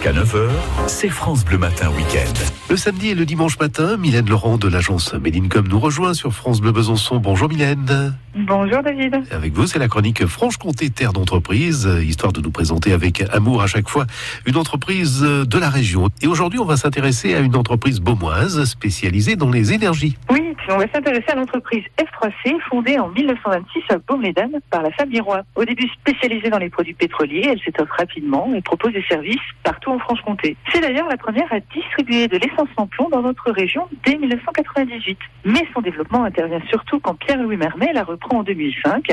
Jusqu'à 9h, c'est France Bleu Matin Week-end. Le samedi et le dimanche matin, Mylène Laurent de l'agence Medincom nous rejoint sur France Bleu Besançon. Bonjour Mylène. Bonjour David. Avec vous, c'est la chronique Franche-Comté Terre d'entreprise, histoire de nous présenter avec amour à chaque fois une entreprise de la région. Et aujourd'hui, on va s'intéresser à une entreprise beaumoise spécialisée dans les énergies. Oui, on va s'intéresser à l'entreprise F3C, fondée en 1926 à Baume-les-Dames par la famille Roy. Au début spécialisée dans les produits pétroliers, elle s'étoffe rapidement et propose des services partout en Franche-Comté. C'est d'ailleurs la première à distribuer de l'essence en plomb dans notre région dès 1998. Mais son développement intervient surtout quand Pierre-Louis Mermet la reprend en 2005.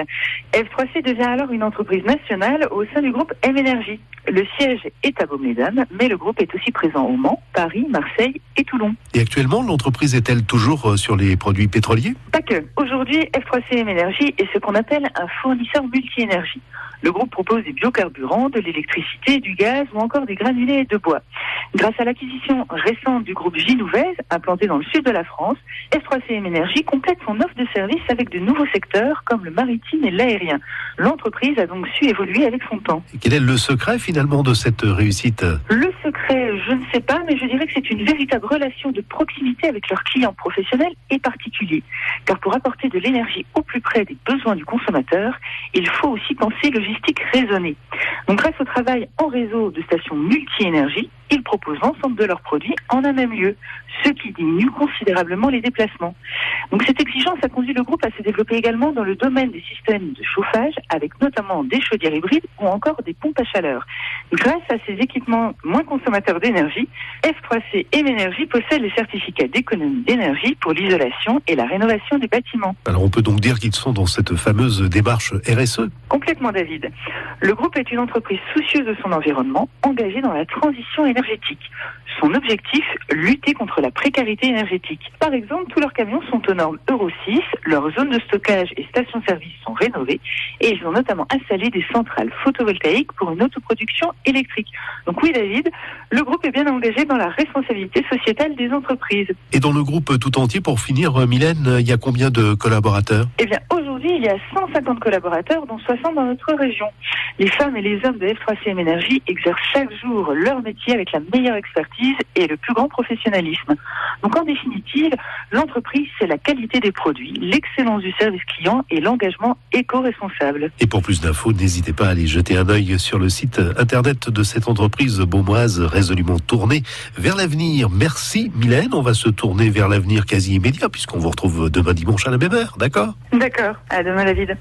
F3C devient alors une entreprise nationale au sein du groupe M Énergie. Le siège est à Baume-les-Dames, mais le groupe est aussi présent au Mans, Paris, Marseille et Toulon. Et actuellement, l'entreprise est-elle toujours euh, sur les produits pétroliers Pas que. Aujourd'hui, F3CM Énergie est ce qu'on appelle un fournisseur multi-énergie. Le groupe propose des biocarburants, de l'électricité, du gaz ou encore des granulés de bois. Grâce à l'acquisition récente du groupe Ginouvez, implanté dans le sud de la France, F3CM Énergie complète son offre de services avec de nouveaux secteurs comme le maritime et l'aérien. L'entreprise a donc su évoluer avec son temps. Et quel est le secret finalement de cette réussite? Le secret, je ne sais pas, mais je dirais que c'est une véritable relation de proximité avec leurs clients professionnels et particuliers. Car pour apporter de l'énergie au plus près des besoins du consommateur, il faut aussi penser logistique raisonnée. Grâce au travail en réseau de stations multi-énergie, ils proposent l'ensemble de leurs produits en un même lieu, ce qui diminue considérablement les déplacements. Cette exigence a conduit le groupe à se développer également dans le domaine des systèmes de chauffage, avec notamment des chaudières hybrides ou encore des pompes à chaleur. Grâce à ces équipements moins consommateurs d'énergie, F3C et Ménergie possèdent les certificats d'économie d'énergie pour l'isolation et la rénovation des bâtiments. Alors on peut donc dire qu'ils sont dans cette fameuse démarche RSE Complètement David. Le groupe est une entreprise soucieuse de son environnement, engagée dans la transition énergétique. Son objectif, lutter contre la précarité énergétique. Par exemple, tous leurs camions sont aux normes Euro 6, leurs zones de stockage et stations-service sont rénovées et ils ont notamment installé des centrales photovoltaïques pour une autoproduction électrique. Donc oui David, le groupe est bien engagé dans la responsabilité sociétale des entreprises. Et dans le groupe tout entier, pour finir, Mylène, il y a combien de collaborateurs? Eh bien aujourd'hui, il y a 150 collaborateurs, dont 60 dans notre région. Les femmes et les hommes de F3CM Énergie exercent chaque jour leur métier avec la meilleure expertise et le plus grand professionnalisme. Donc en définitive, l'entreprise, c'est la qualité des produits, l'excellence du service client et l'engagement éco-responsable. Et pour plus d'infos, n'hésitez pas à aller jeter un œil sur le site internet de cette entreprise beaumoise résolument tournée vers l'avenir. Merci Mylène, on va se tourner vers l'avenir quasi immédiat puisqu'on vous retrouve demain dimanche à la même d'accord? D'accord, à demain David.